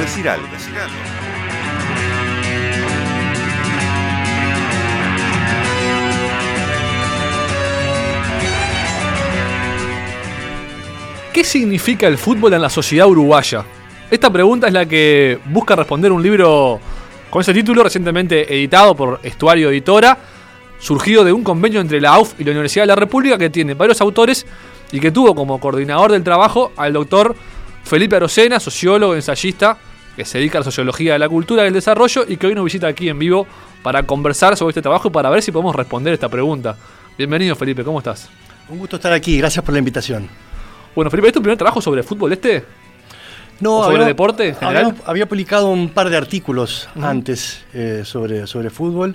Decir algo. ¿Qué significa el fútbol en la sociedad uruguaya? Esta pregunta es la que busca responder un libro con ese título recientemente editado por Estuario Editora, surgido de un convenio entre la AUF y la Universidad de la República que tiene varios autores y que tuvo como coordinador del trabajo al doctor Felipe Arocena, sociólogo, ensayista, que se dedica a la sociología de la cultura y el desarrollo y que hoy nos visita aquí en vivo para conversar sobre este trabajo y para ver si podemos responder esta pregunta. Bienvenido Felipe, ¿cómo estás? Un gusto estar aquí, gracias por la invitación. Bueno, Felipe, ¿es tu primer trabajo sobre fútbol este? No, sobre deporte en general? Había, publicado un par de artículos antes eh, sobre, sobre fútbol.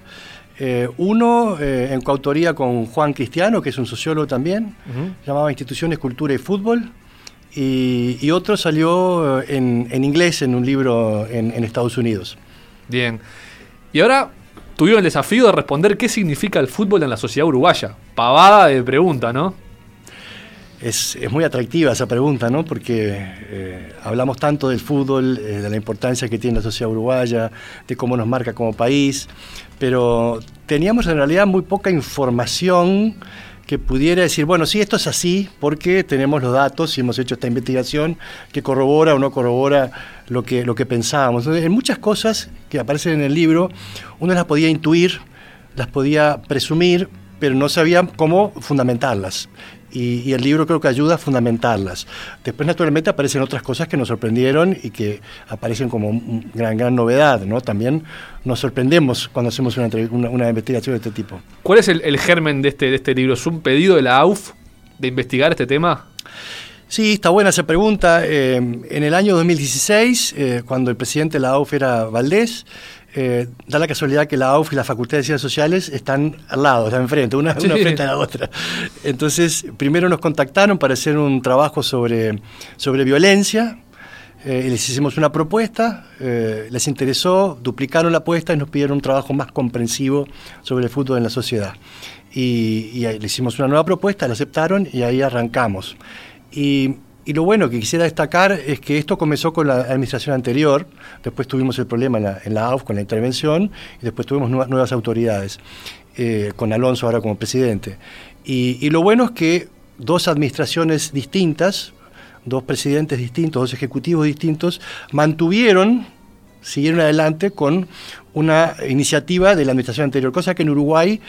Eh, uno eh, en coautoría con Juan Cristiano, que es un sociólogo también, llamaba Instituciones, Cultura y Fútbol. Y, otro salió en, inglés en un libro en, en Estados Unidos. Bien. Y ahora tuvieron el desafío de responder qué significa el fútbol en la sociedad uruguaya. Pavada de pregunta, ¿no? Es, muy atractiva esa pregunta, ¿no? Porque eh, hablamos tanto del fútbol, eh, de la importancia que tiene la sociedad uruguaya, de cómo nos marca como país, pero teníamos en realidad muy poca información que pudiera decir, bueno, sí, esto es así porque tenemos los datos y hemos hecho esta investigación que corrobora o no corrobora lo que, lo que pensábamos. Entonces, en muchas cosas que aparecen en el libro, uno las podía intuir, las podía presumir, pero no sabía cómo fundamentarlas y, el libro creo que ayuda a fundamentarlas. Después, naturalmente, aparecen otras cosas que nos sorprendieron y que aparecen como una gran, gran novedad, ¿no? También nos sorprendemos cuando hacemos una, una, investigación de este tipo. ¿Cuál es el, germen de este, de este libro? ¿Es un pedido de la AUF de investigar este tema? Sí, está buena esa pregunta. Eh, en el año 2016, eh, cuando el presidente de la AUF era Valdés, eh, da la casualidad que la AUF y la Facultad de Ciencias Sociales están al lado, están enfrente, una, frente a la otra. Entonces, primero nos contactaron para hacer un trabajo sobre, sobre violencia. Eh, les hicimos una propuesta, eh, les interesó, duplicaron la apuesta y nos pidieron un trabajo más comprensivo sobre el fútbol en la sociedad. Y, y le hicimos una nueva propuesta, la aceptaron y ahí arrancamos. Y y lo bueno que quisiera destacar es que esto comenzó con la administración anterior, después tuvimos el problema en la, AUF con la intervención y después tuvimos nuevas, autoridades, eh, con Alonso ahora como presidente. Y, lo bueno es que dos administraciones distintas, dos presidentes distintos, dos ejecutivos distintos, mantuvieron siguieron adelante con una iniciativa de la administración anterior, cosa que en Uruguay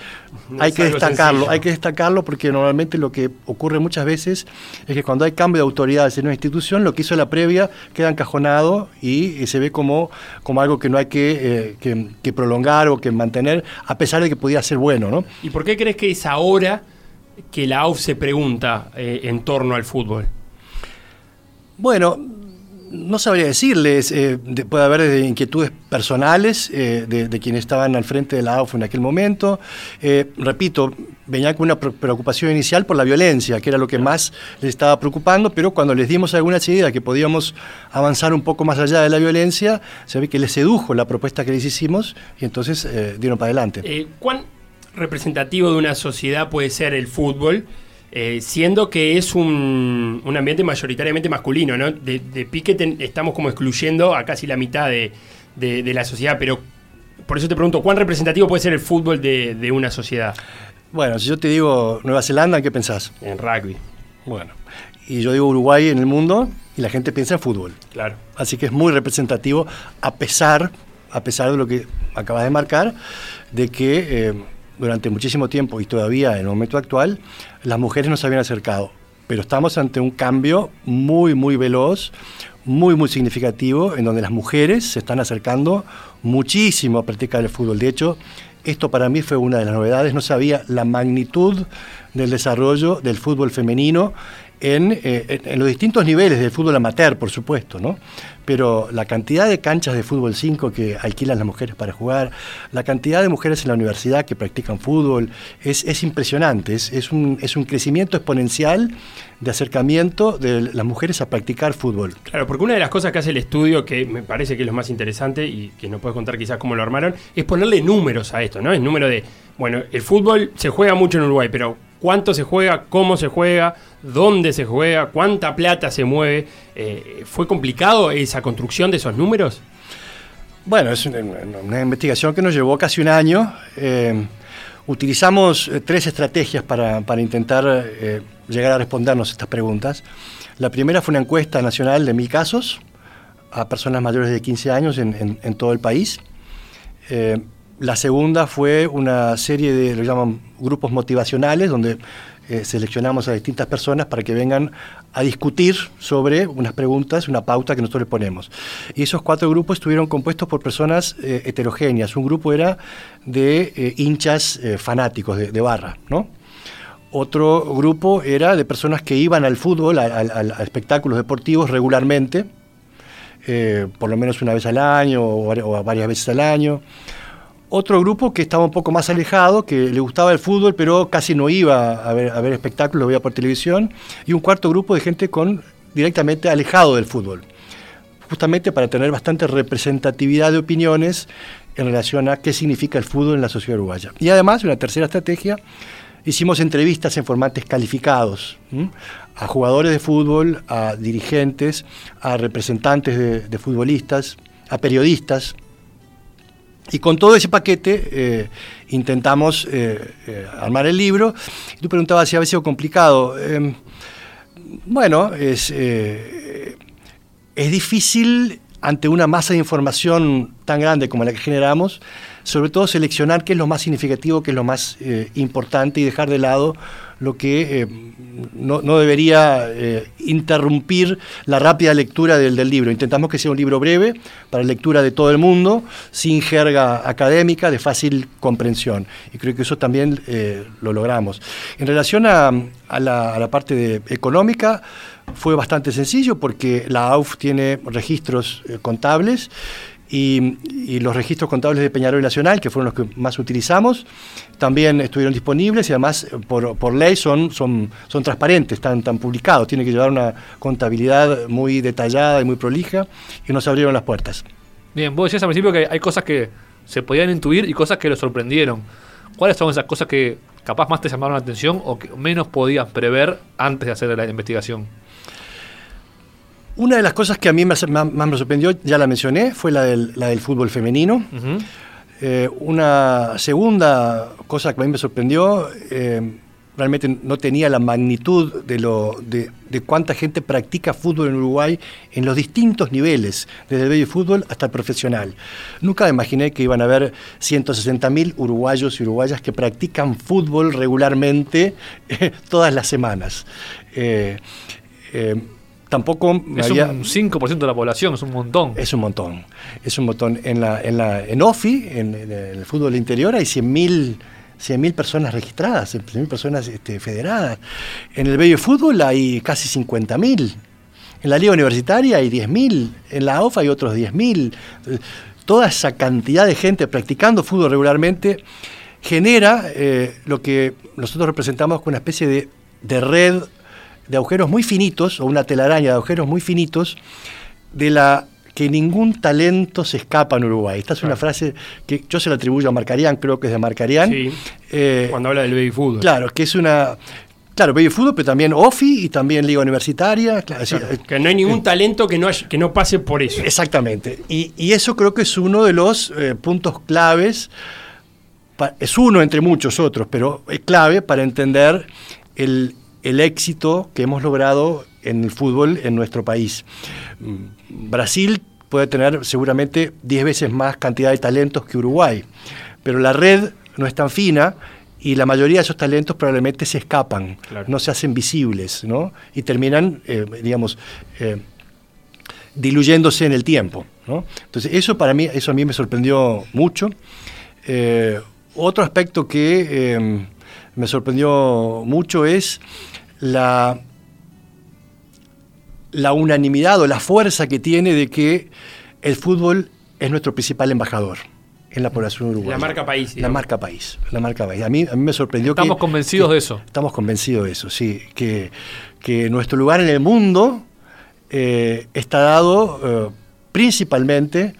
hay que destacarlo, hay que destacarlo porque normalmente lo que ocurre muchas veces es que cuando hay cambio de autoridades en una institución, lo que hizo la previa queda encajonado y, se ve como, como algo que no hay que, eh, prolongar o que mantener, a pesar de que podía ser bueno. ¿no? ¿Y por qué crees que es ahora que la AUF se pregunta eh, en torno al fútbol? Bueno, no sabría decirles, eh, puede haber inquietudes personales eh, de, quienes estaban al frente de la AUF en aquel momento. Eh, repito, venía con una preocupación inicial por la violencia, que era lo que más les estaba preocupando, pero cuando les dimos algunas ideas que podíamos avanzar un poco más allá de la violencia, se ve que les sedujo la propuesta que les hicimos y entonces dieron para adelante. ¿Cuán representativo de una sociedad puede ser el fútbol? Eh, siendo que es un, ambiente mayoritariamente masculino, ¿no? De, pique estamos como excluyendo a casi la mitad de, la sociedad, pero por eso te pregunto, ¿cuán representativo puede ser el fútbol de, una sociedad? Bueno, si yo te digo Nueva Zelanda, ¿qué pensás? En rugby. Bueno, y yo digo Uruguay en el mundo y la gente piensa en fútbol. Claro. Así que es muy representativo, a pesar, a pesar de lo que acabas de marcar, de que... Eh, durante muchísimo tiempo y todavía en el momento actual, las mujeres no se habían acercado. Pero estamos ante un cambio muy, muy veloz, muy, muy significativo, en donde las mujeres se están acercando muchísimo a practicar el fútbol. De hecho, esto para mí fue una de las novedades. No sabía la magnitud del desarrollo del fútbol femenino eh, en, los distintos niveles del fútbol amateur, por supuesto, ¿no? Pero la cantidad de canchas de fútbol 5 que alquilan las mujeres para jugar, la cantidad de mujeres en la universidad que practican fútbol, es, impresionante, es, un, es un crecimiento exponencial de acercamiento de las mujeres a practicar fútbol. Claro, porque una de las cosas que hace el estudio, que me parece que es lo más interesante y que nos puedes contar quizás cómo lo armaron, es ponerle números a esto, ¿no? El número de, bueno, el fútbol se juega mucho en Uruguay, pero cuánto se juega, cómo se juega, dónde se juega, cuánta plata se mueve. Eh, ¿Fue complicado esa construcción de esos números? Bueno, es una, investigación que nos llevó casi un año. Eh, utilizamos eh, tres estrategias para, intentar llegar a respondernos estas preguntas. La primera fue una encuesta nacional de mil casos a personas mayores de 15 años en, todo el país. La segunda fue una serie de, lo llaman grupos motivacionales, donde eh, seleccionamos a distintas personas para que vengan a discutir sobre unas preguntas, una pauta que nosotros les ponemos. Y esos cuatro grupos estuvieron compuestos por personas eh, heterogéneas. Un grupo era de eh, hinchas fanáticos de, barra, ¿no? Otro grupo era de personas que iban al fútbol, a, espectáculos deportivos regularmente, por lo menos una vez al año o varias veces al año otro grupo que estaba un poco más alejado, que le gustaba el fútbol, pero casi no iba a ver, a ver espectáculos, lo veía por televisión. Y un cuarto grupo de gente con directamente alejado del fútbol. Justamente para tener bastante representatividad de opiniones en relación a qué significa el fútbol en la sociedad uruguaya. Y además, una tercera estrategia, hicimos entrevistas en formatos calificados a jugadores de fútbol, a dirigentes, a representantes de futbolistas, a periodistas, y con todo ese paquete eh, intentamos eh, eh, armar el libro. tú preguntabas si había sido complicado. Em, bueno, es, es difícil ante una masa de información tan grande como la que generamos, sobre todo seleccionar qué es lo más significativo, qué es lo más importante y dejar de lado lo que eh, no, debería eh, interrumpir la rápida lectura del, libro. Intentamos que sea un libro breve, para lectura de todo el mundo, sin jerga académica, de fácil comprensión. Y creo que eso también eh, lo logramos. En relación a, la, a la, parte económica, fue bastante sencillo porque la AUF tiene registros contables y, los registros contables de Peñarol Nacional, que fueron los que más utilizamos, también estuvieron disponibles y además por, ley son, son, son transparentes, están, tan publicados, tiene que llevar una contabilidad muy detallada y muy prolija y nos abrieron las puertas. Bien, vos decías al principio que hay cosas que se podían intuir y cosas que lo sorprendieron. ¿Cuáles son esas cosas que capaz más te llamaron la atención o que menos podías prever antes de hacer la investigación? Una de las cosas que a mí más, me sorprendió, ya la mencioné, fue la del, la del fútbol femenino. Eh, una segunda cosa que a mí me sorprendió, eh, realmente no tenía la magnitud de, lo, de, cuánta gente practica fútbol en Uruguay en los distintos niveles, desde el bello fútbol hasta el profesional. Nunca imaginé que iban a haber 160.000 uruguayos y uruguayas que practican fútbol regularmente eh, todas las semanas tampoco es un 5% de la población, es un montón. Es un montón, es un montón. En, la, en, la, en OFI, en, el fútbol interior, hay 100.000 100.000 personas registradas, 100.000 personas este, federadas. En el Bello Fútbol hay casi 50.000. En la Liga Universitaria hay 10.000. En la OFA hay otros 10.000. Toda esa cantidad de gente practicando fútbol regularmente genera eh, lo que nosotros representamos como una especie de, de red de agujeros muy finitos, o una telaraña de agujeros muy finitos, de la que ningún talento se escapa en Uruguay. Esta es una frase que yo se la atribuyo a Marcarián, creo que es de Marcarián. Sí, eh, cuando habla del baby fútbol. Claro, que es una... Claro, baby fútbol, pero también OFI y también Liga Universitaria. que no hay ningún talento que no, que no pase por eso. Exactamente. Y, eso creo que es uno de los eh, puntos claves, es uno entre muchos otros, pero es clave para entender el, el éxito que hemos logrado en el fútbol en nuestro país. Brasil puede tener seguramente 10 veces más cantidad de talentos que Uruguay, pero la red no es tan fina y la mayoría de esos talentos probablemente se escapan, no se hacen visibles, ¿no? Y terminan, eh, digamos, eh, diluyéndose en el tiempo, Entonces, eso para mí, eso a mí me sorprendió mucho. Eh, otro aspecto que me sorprendió mucho es la, la unanimidad o la fuerza que tiene de que el fútbol es nuestro principal embajador en la población uruguaya. La marca país. La marca país. La marca país. A mí, a mí me sorprendió estamos convencidos de eso. Estamos convencidos de eso, sí. Que, nuestro lugar en el mundo eh, está dado eh, principalmente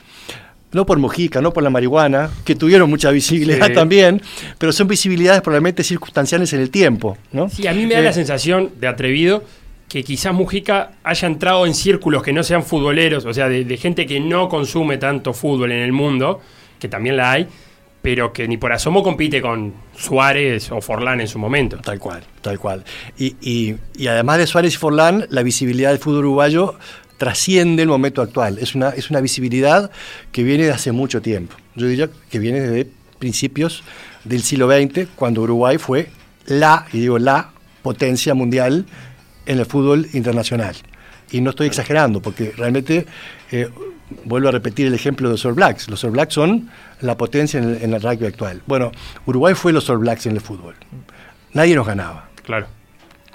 no por Mujica, no por la marihuana, que tuvieron mucha visibilidad Sí. también, pero son visibilidades probablemente circunstanciales en el tiempo. ¿no? Sí, a mí me da Eh, la sensación de atrevido que quizás Mujica haya entrado en círculos que no sean futboleros, o sea, de, de gente que no consume tanto fútbol en el mundo, que también la hay, pero que ni por asomo compite con Suárez o Forlán en su momento. Tal cual, tal cual. Y, y- y además de Suárez y Forlán, la visibilidad del fútbol uruguayo trasciende el momento actual. Es una, es una visibilidad que viene de hace mucho tiempo. Yo diría que viene desde principios del siglo XX, cuando Uruguay fue la, y digo la, potencia mundial en el fútbol internacional. Y no estoy exagerando, porque realmente, eh, vuelvo a repetir el ejemplo de los All Blacks. Los All Blacks son la potencia en el, en el rugby actual. Bueno, Uruguay fue los All Blacks en el fútbol. Nadie nos ganaba. Claro.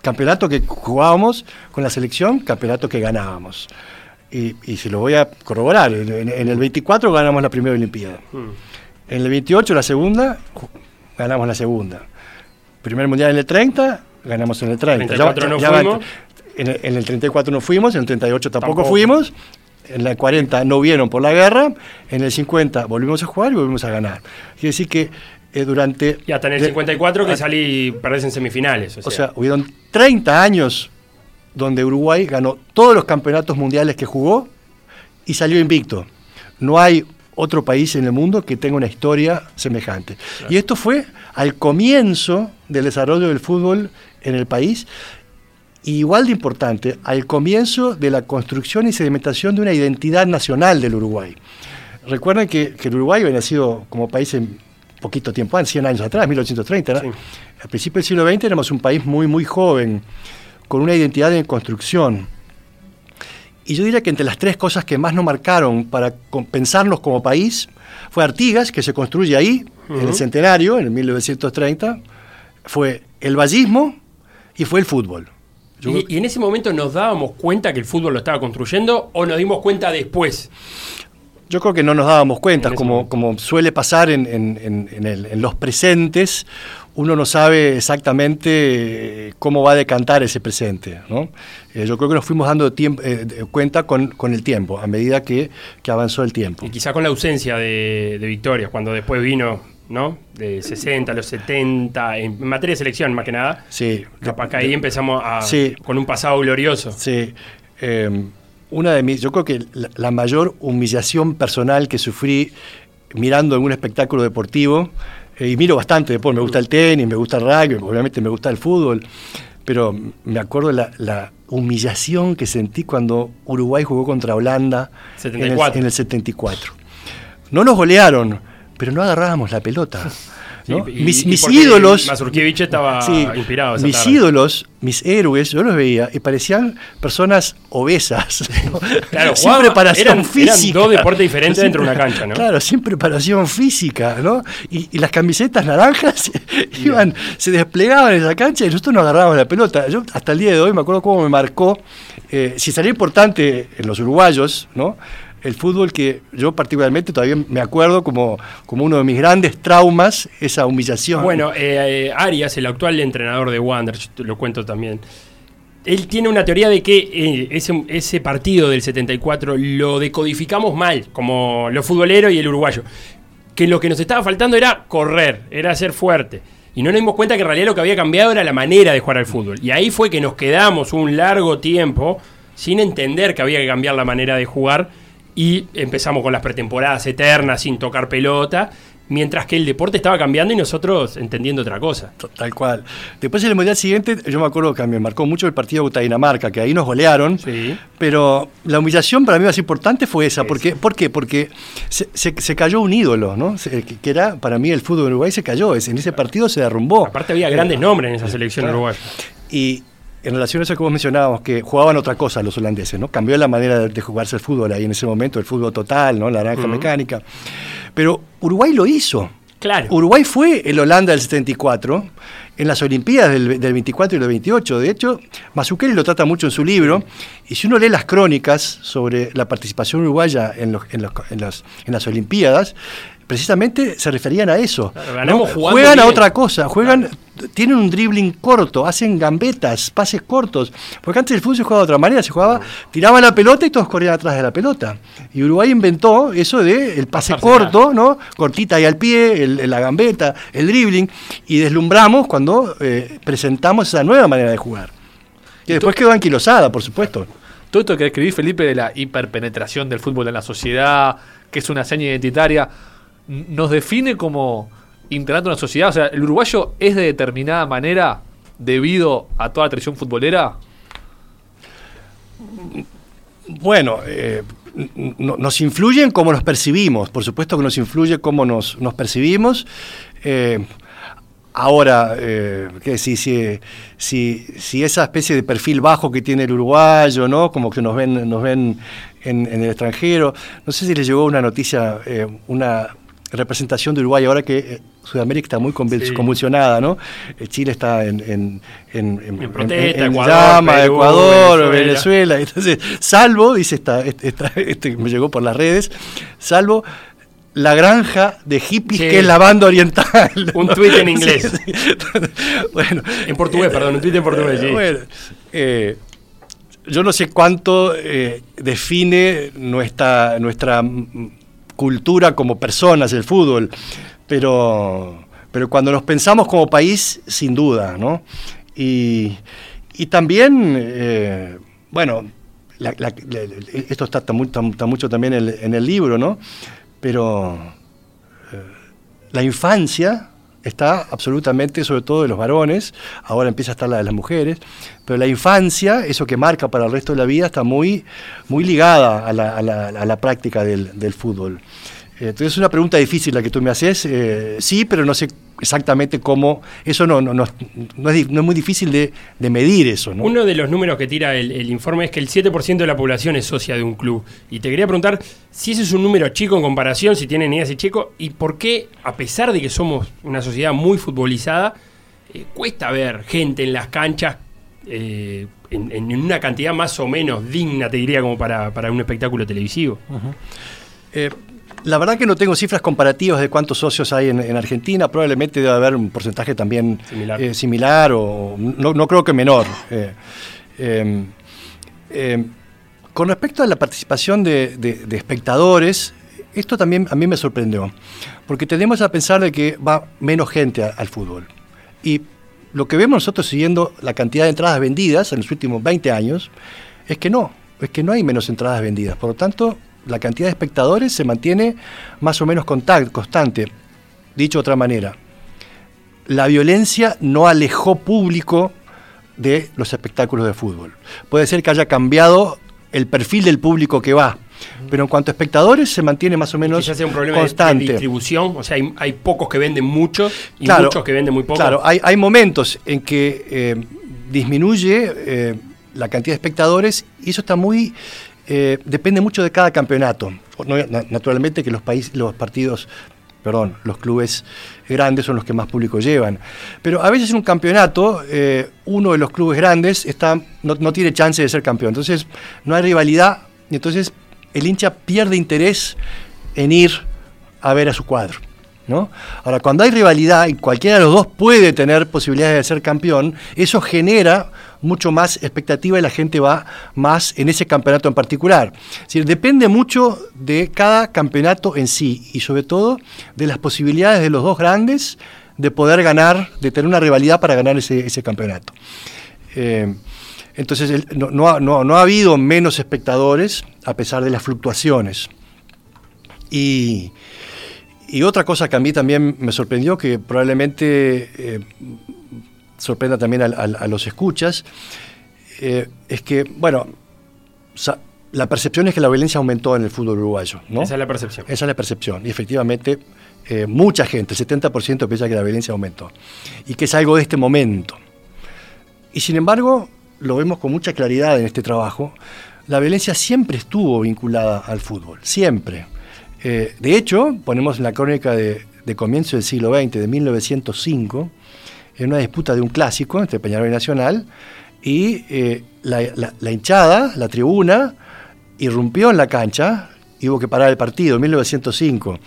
Campeonato que jugábamos con la selección, campeonato que ganábamos. Y, y se lo voy a corroborar. En, el 24 ganamos la primera Olimpiada. En el 28 la segunda, ganamos la segunda. Primer mundial en el 30, ganamos en el 30. 34 no va- fuimos. en, el, en el 34 no fuimos, en el 38 tampoco, Tampoco. fuimos. En el 40 no vieron por la guerra, en el 50 volvimos a jugar y volvimos a ganar. Quiere decir que eh, durante... Y hasta en el de- 54 que ah, salí perdés en semifinales. O sea, o sea, hubieron 30 años donde Uruguay ganó todos los campeonatos mundiales que jugó y salió invicto. No hay otro país en el mundo que tenga una historia semejante. Y esto fue al comienzo del desarrollo del fútbol en el país. y igual de importante, al comienzo de la construcción y sedimentación de una identidad nacional del Uruguay. Recuerden que, que el Uruguay había nacido como país en poquito tiempo antes, 100 años atrás, 1830. ¿no? Sí. Al principio del siglo XX éramos un país muy, muy joven, con una identidad en construcción. Y yo diría que entre las tres cosas que más nos marcaron para pensarnos como país fue Artigas, que se construye ahí, en el centenario, en el 1930, fue el vallismo y fue el fútbol. Yo creo ¿Y, y en ese momento nos dábamos cuenta que el fútbol lo estaba construyendo o nos dimos cuenta después? Yo creo que no nos dábamos cuenta, como, como suele pasar en, en- en- en el- en los presentes, uno no sabe exactamente eh, cómo va a decantar ese presente. ¿no? Eh, yo creo que nos fuimos dando tiemp- eh, cuenta con, con el tiempo, a medida que, que avanzó el tiempo. Y quizá con la ausencia de, de victorias, cuando después vino, ¿no? De 60 a los 70, en materia de selección más que nada. Sí, Capaz que ahí empezamos a, Sí. con un pasado glorioso. Sí. eh, una de mis, yo creo que la, mayor humillación personal que sufrí mirando algún espectáculo deportivo, eh, y miro bastante deporte, me gusta el tenis, me gusta el rugby, obviamente me gusta el fútbol, pero me acuerdo la, la humillación que sentí cuando Uruguay jugó contra Holanda en el- 74. En, el, 74. No nos golearon, pero no agarrábamos la pelota. ¿no? Sí, y- mis ídolos... Mazurkiewicz estaba Sí, inspirado esa mis tarde. ídolos, mis héroes, yo los veía y parecían personas obesas. ¿no? Claro, sin preparación eran- eran física. dos deportes diferentes dentro de una cancha, ¿no? Claro, sin preparación física, ¿no? Y, y las camisetas naranjas iban, se desplegaban en esa cancha y nosotros no agarrábamos la pelota. Yo hasta el día de hoy me acuerdo cómo me marcó, eh, si sería importante en los uruguayos, ¿no? El fútbol que yo particularmente todavía me acuerdo como, como uno de mis grandes traumas, esa humillación. Bueno, eh, eh, Arias, el actual entrenador de Wander, te lo cuento también. Él tiene una teoría de que eh, ese, ese partido del 74 lo decodificamos mal, como los futboleros y el uruguayo. Que lo que nos estaba faltando era correr, era ser fuerte. Y no nos dimos cuenta que en realidad lo que había cambiado era la manera de jugar al fútbol. Y ahí fue que nos quedamos un largo tiempo sin entender que había que cambiar la manera de jugar y empezamos con las pretemporadas eternas sin tocar pelota, mientras que el deporte estaba cambiando y nosotros entendiendo otra cosa. Tal cual. Después en el mundial siguiente, yo me acuerdo que me marcó mucho el partido contra Dinamarca, que ahí nos golearon. Sí. Pero la humillación para mí más importante fue esa. Porque, ¿Por qué? Porque se, se- se cayó un ídolo, ¿no? Se- que, era, para mí, el fútbol de Uruguay se cayó. En ese partido se derrumbó. Aparte había grandes nombres en esa selección Claro. uruguaya. Y en relación a eso que vos mencionabas, que jugaban otra cosa los holandeses, ¿no? Cambió la manera de, de jugarse el fútbol ahí en ese momento, el fútbol total, ¿no? La naranja mecánica. Pero Uruguay lo hizo. Claro. Uruguay fue el Holanda del 74 en las Olimpiadas del, del 24 y del 28. De hecho, Mazzucchelli lo trata mucho en su libro. Y si uno lee las crónicas sobre la participación uruguaya en, los- en los- en las- en las Olimpiadas, precisamente se referían a eso. Claro, Juegan a otra cosa, juegan tienen un dribbling corto, hacen gambetas, pases cortos. Porque antes el fútbol se jugaba de otra manera, se jugaba, tiraban la pelota y todos corrían atrás de la pelota. Y Uruguay inventó eso de el pase corto, ¿no? Cortita ahí al pie, la gambeta, el dribbling, y deslumbramos cuando eh, presentamos esa nueva manera de jugar. Que después quedó anquilosada, por supuesto. Todo esto que escribí, Felipe, de la hiperpenetración del fútbol en la sociedad, que es una seña identitaria, nos define como integrante de una sociedad. O sea, ¿el uruguayo es de determinada manera debido a toda la tradición futbolera? Bueno, eh, nos influyen como nos percibimos, por supuesto que nos influye cómo nos, percibimos. Eh, ahora, eh, si, si, si, esa especie de perfil bajo que tiene el uruguayo, ¿no? Como que nos ven, nos ven en, el extranjero. No sé si les llegó una noticia, una representación de Uruguay ahora que Sudamérica está muy convulsionada, ¿no? Chile está en, en, en, protesta, Ecuador, Ecuador, Venezuela. Entonces, salvo, dice esta, este me llegó por las redes, salvo la granja de hippies que es la banda oriental. Un tuit en inglés. bueno, en portugués, perdón, un tuit en portugués. Sí. Bueno, eh, yo no sé cuánto eh, define nuestra, nuestra cultura como personas el fútbol pero, pero cuando nos pensamos como país, sin duda, ¿no? Y, también, eh, bueno, esto está, mucho también en el, libro, ¿no? Pero eh, la infancia está absolutamente, sobre todo de los varones, ahora empieza a estar la de las mujeres, pero la infancia, eso que marca para el resto de la vida, está muy, muy ligada a la, práctica del fútbol. Entonces es una pregunta difícil la que tú me haces. Eh, sí, pero no sé exactamente cómo. Eso no, no, no, no es, muy difícil de, medir eso. Uno de los números que tira el, informe es que el 7% de la población es socia de un club. Y te quería preguntar si ese es un número chico en comparación, si tienen idea ese chico, y por qué, a pesar de que somos una sociedad muy futbolizada, eh, cuesta ver gente en las canchas. Eh, en, una cantidad más o menos digna, te diría, como para, un espectáculo televisivo. La verdad que no tengo cifras comparativas de cuántos socios hay en, Argentina. Probablemente debe haber un porcentaje también similar, eh, o no, creo que menor. Eh, em, em, con respecto a la participación de, espectadores, esto también a mí me sorprendió, porque tenemos a pensar de que va menos gente al fútbol. Y lo que vemos nosotros siguiendo la cantidad de entradas vendidas en los últimos 20 años es que no, es que no hay menos entradas vendidas. Por lo tanto, la cantidad de espectadores se mantiene más o menos constante. Dicho de otra manera, la violencia no alejó público de los espectáculos de fútbol. Puede ser que haya cambiado el perfil del público que va, pero en cuanto a espectadores se mantiene más o menos sea un problema constante. De, distribución, o sea, hay, pocos que venden mucho y muchos que venden muy poco. Claro, hay, momentos en que eh, disminuye eh, la cantidad de espectadores y eso está muy eh, depende mucho de cada campeonato. Naturalmente que los, países, los partidos, perdón, los clubes grandes son los que más público llevan. Pero a veces en un campeonato, eh, uno de los clubes grandes está, no, tiene chance de ser campeón. Entonces no hay rivalidad y entonces el hincha pierde interés en ir a ver a su cuadro. ¿No? Ahora, cuando hay rivalidad y cualquiera de los dos puede tener posibilidades de ser campeón, eso genera mucho más expectativa y la gente va más en ese campeonato en particular. Es depende mucho de cada campeonato en sí y sobre todo de las posibilidades de los dos grandes de poder ganar, de tener una rivalidad para ganar ese, campeonato. Eh, entonces no, ha, habido menos espectadores a pesar de las fluctuaciones. Y, otra cosa que a mí también me sorprendió, que probablemente eh, sorprenda también a, los escuchas, eh, es que, bueno, la percepción es que la violencia aumentó en el fútbol uruguayo. ¿no? Esa es la percepción. Esa es la percepción. Y efectivamente, eh, mucha gente, el 70% piensa que la violencia aumentó. Y que es algo de este momento. Y sin embargo, lo vemos con mucha claridad en este trabajo, la violencia siempre estuvo vinculada al fútbol, siempre. Eh, de hecho, ponemos en la crónica de, de comienzo del siglo XX, de 1905, en una disputa de un clásico entre Peñarol y Nacional, y eh, la, hinchada, la tribuna, irrumpió en la cancha y hubo que parar el partido en 1905.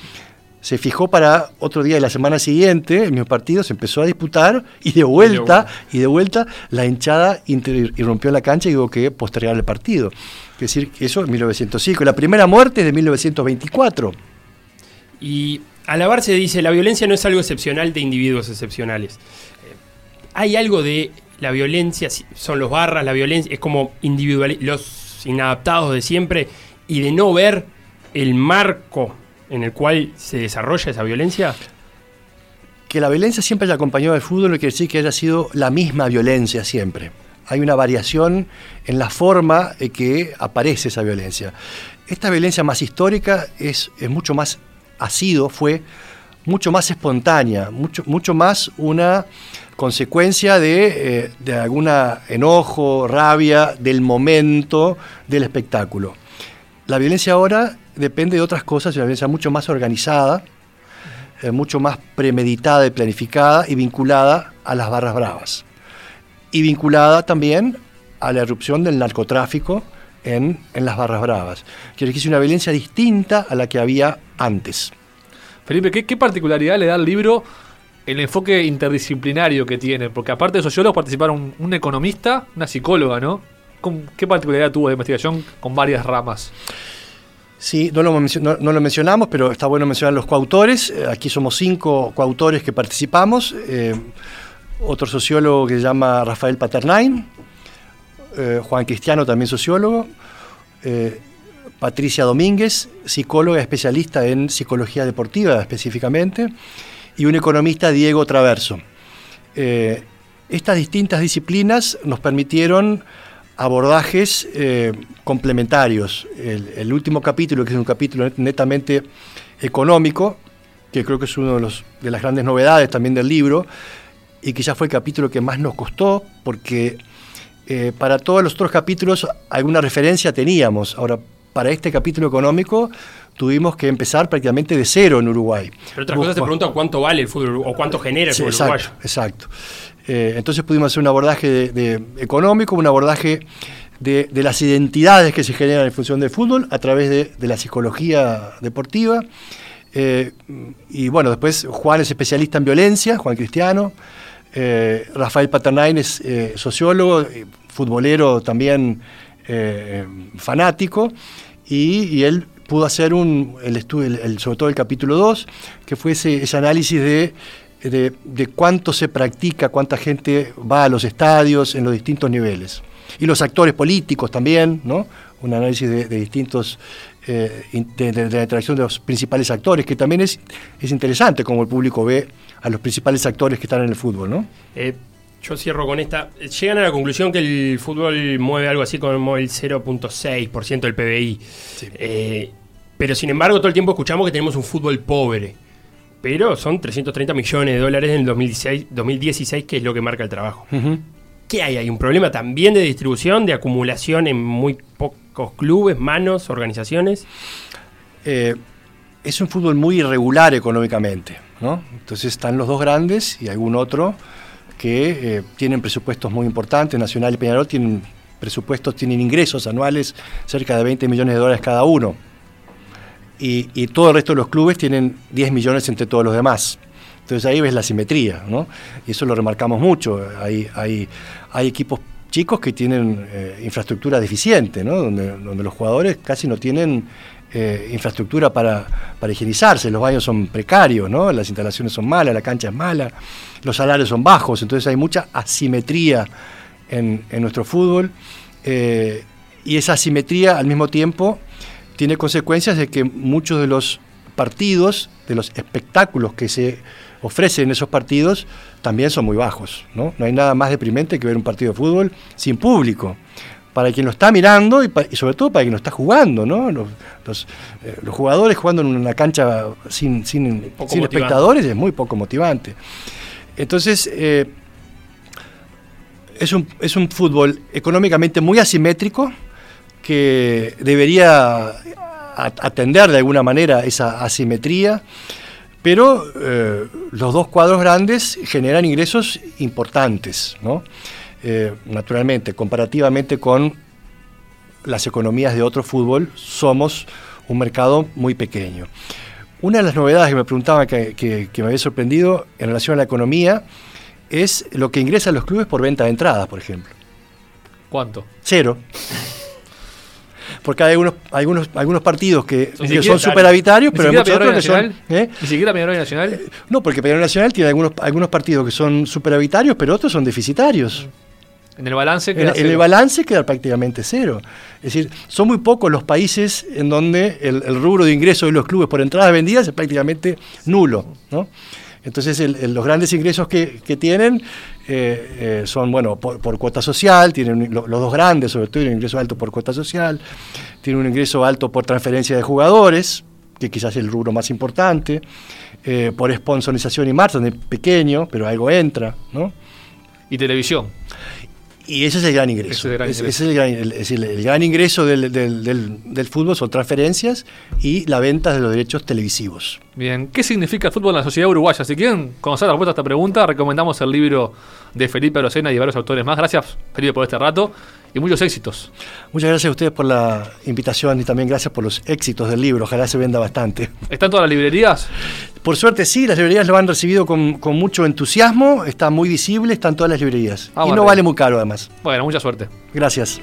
se fijó para otro día de la semana siguiente, el mismo partido se empezó a disputar y de vuelta, y de vuelta la hinchada irrumpió en la cancha y hubo que postergar el partido. Es decir, eso en 1905. La primera muerte es de 1924. Y Alabarse dice, la violencia no es algo excepcional de individuos excepcionales. Eh, hay algo de la violencia, son los barras, la violencia, es como individual, los inadaptados de siempre, y de no ver el marco en el cual se desarrolla esa violencia? Que la violencia siempre haya acompañado al fútbol no quiere decir que haya sido la misma violencia siempre. Hay una variación en la forma en que aparece esa violencia. Esta violencia más histórica es, mucho más, ha sido, fue mucho más espontánea, mucho, mucho más una consecuencia de, eh, de alguna enojo, rabia, del momento, del espectáculo. La violencia ahora depende de otras cosas, una violencia mucho más organizada, eh, mucho más premeditada y planificada y vinculada a las barras bravas. Y vinculada también a la erupción del narcotráfico en, las barras bravas. Quiere decir, una violencia distinta a la que había antes. Felipe, ¿qué, particularidad le da al libro el enfoque interdisciplinario que tiene? Porque aparte de sociólogos participaron un, economista, una psicóloga, ¿no? ¿Qué particularidad tuvo de investigación con varias ramas? Sí, no lo, mencionamos, pero está bueno mencionar los coautores. Eh, aquí somos cinco coautores que participamos. Eh, otro sociólogo que se llama Rafael Paternain, eh, Juan Cristiano, también sociólogo, Patricia Domínguez, psicóloga especialista en psicología deportiva específicamente, y un economista, Diego Traverso. estas distintas disciplinas nos permitieron abordajes eh, complementarios. El, último capítulo, que es un capítulo netamente económico, que creo que es una de, las grandes novedades también del libro, y ya fue el capítulo que más nos costó, porque eh, para todos los otros capítulos alguna referencia teníamos. Ahora, para este capítulo económico tuvimos que empezar prácticamente de cero en Uruguay. Pero otras cosas te preguntan cuánto vale el fútbol o cuánto genera el fútbol exacto, uruguayo. Exacto. Eh, entonces pudimos hacer un abordaje de, económico, un abordaje de, las identidades que se generan en función del fútbol a través de, la psicología deportiva. Eh, y bueno, después Juan es especialista en violencia, Juan Cristiano. Eh, Rafael Paternain es sociólogo, futbolero también fanático. Y, él pudo hacer un, el estudio, sobre todo el capítulo 2, que fue ese análisis de de, cuánto se practica, cuánta gente va a los estadios en los distintos niveles. Y los actores políticos también, ¿no? Un análisis de, distintos, eh, de, la interacción de los principales actores, que también es, es interesante como el público ve a los principales actores que están en el fútbol, ¿no? Eh, yo cierro con esta. Llegan a la conclusión que el fútbol mueve algo así como el 0.6% del PBI. Eh, pero sin embargo, todo el tiempo escuchamos que tenemos un fútbol pobre pero son 330 millones de dólares en el 2016, 2016 que es lo que marca el trabajo. ¿Qué hay? ¿Hay un problema también de distribución, de acumulación en muy pocos clubes, manos, organizaciones? Eh, es un fútbol muy irregular económicamente, ¿no? Entonces están los dos grandes y algún otro que eh, tienen presupuestos muy importantes. Nacional y Peñarol tienen presupuestos, tienen ingresos anuales cerca de 20 millones de dólares cada uno y, todo el resto de los clubes tienen 10 millones entre todos los demás. Entonces ahí ves la simetría, ¿no? Y eso lo remarcamos mucho. Hay, hay, equipos chicos que tienen eh, infraestructura deficiente, ¿no? Donde, donde los jugadores casi no tienen eh, infraestructura para, para, higienizarse, los baños son precarios, ¿no? Las instalaciones son malas, la cancha es mala, los salarios son bajos, entonces hay mucha asimetría en, nuestro fútbol. Eh, y esa asimetría al mismo tiempo tiene consecuencias de que muchos de los partidos, de los espectáculos que se ofrecen en esos partidos, también son muy bajos. ¿no? no hay nada más deprimente que ver un partido de fútbol sin público. Para quien lo está mirando y, sobre todo para quien lo está jugando, ¿no? Los, eh, jugadores jugando en una cancha sin, sin, espectadores es muy poco motivante. Entonces, eh, es, un, es un fútbol económicamente muy asimétrico, que debería atender de alguna manera esa asimetría, pero eh, los dos cuadros grandes generan ingresos importantes, eh, naturalmente, comparativamente con las economías de otro fútbol, somos un mercado muy pequeño. Una de las novedades que me preguntaba que, que- que me había sorprendido en relación a la economía es lo que ingresan los clubes por venta de entradas, por ejemplo. ¿Cuánto? Cero. Porque hay algunos, algunos, algunos partidos que, son superavitarios, ¿Ni pero hay muchos otros que son. ¿eh? ¿Ni siquiera Peñarol Nacional? No, porque Peñarol Nacional tiene algunos, algunos partidos que son superavitarios, pero otros son deficitarios. En el balance En, queda en el cero. balance queda prácticamente cero. Es decir, son muy pocos los países en donde el, el rubro de ingresos de los clubes por entradas vendidas es prácticamente nulo. ¿no? Entonces, el- el- los grandes ingresos que, que tienen eh, eh, son, bueno, por, por cuota social, tienen lo- los dos grandes, sobre todo, tienen un ingreso alto por cuota social, tienen un ingreso alto por transferencia de jugadores, que quizás es el rubro más importante, eh, por sponsorización y marketing, pequeño, pero algo entra, ¿no? Y televisión. Y ese es el gran ingreso. Ese es el gran ingreso. es el gran, el- es decir, el gran ingreso del, del- del- del fútbol son transferencias y la venta de los derechos televisivos. Bien, ¿qué significa el fútbol en la sociedad uruguaya? Si quieren conocer la respuesta a esta pregunta, recomendamos el libro de Felipe Arocena y varios autores más. Gracias, Felipe, por este rato y muchos éxitos. Muchas gracias a ustedes por la invitación y también gracias por los éxitos del libro. Ojalá se venda bastante. ¿Están todas las librerías? Por suerte sí, las librerías lo han recibido con, con mucho entusiasmo, está muy visible, están todas las librerías. Ah, y no vale muy caro además. Bueno, mucha suerte. Gracias.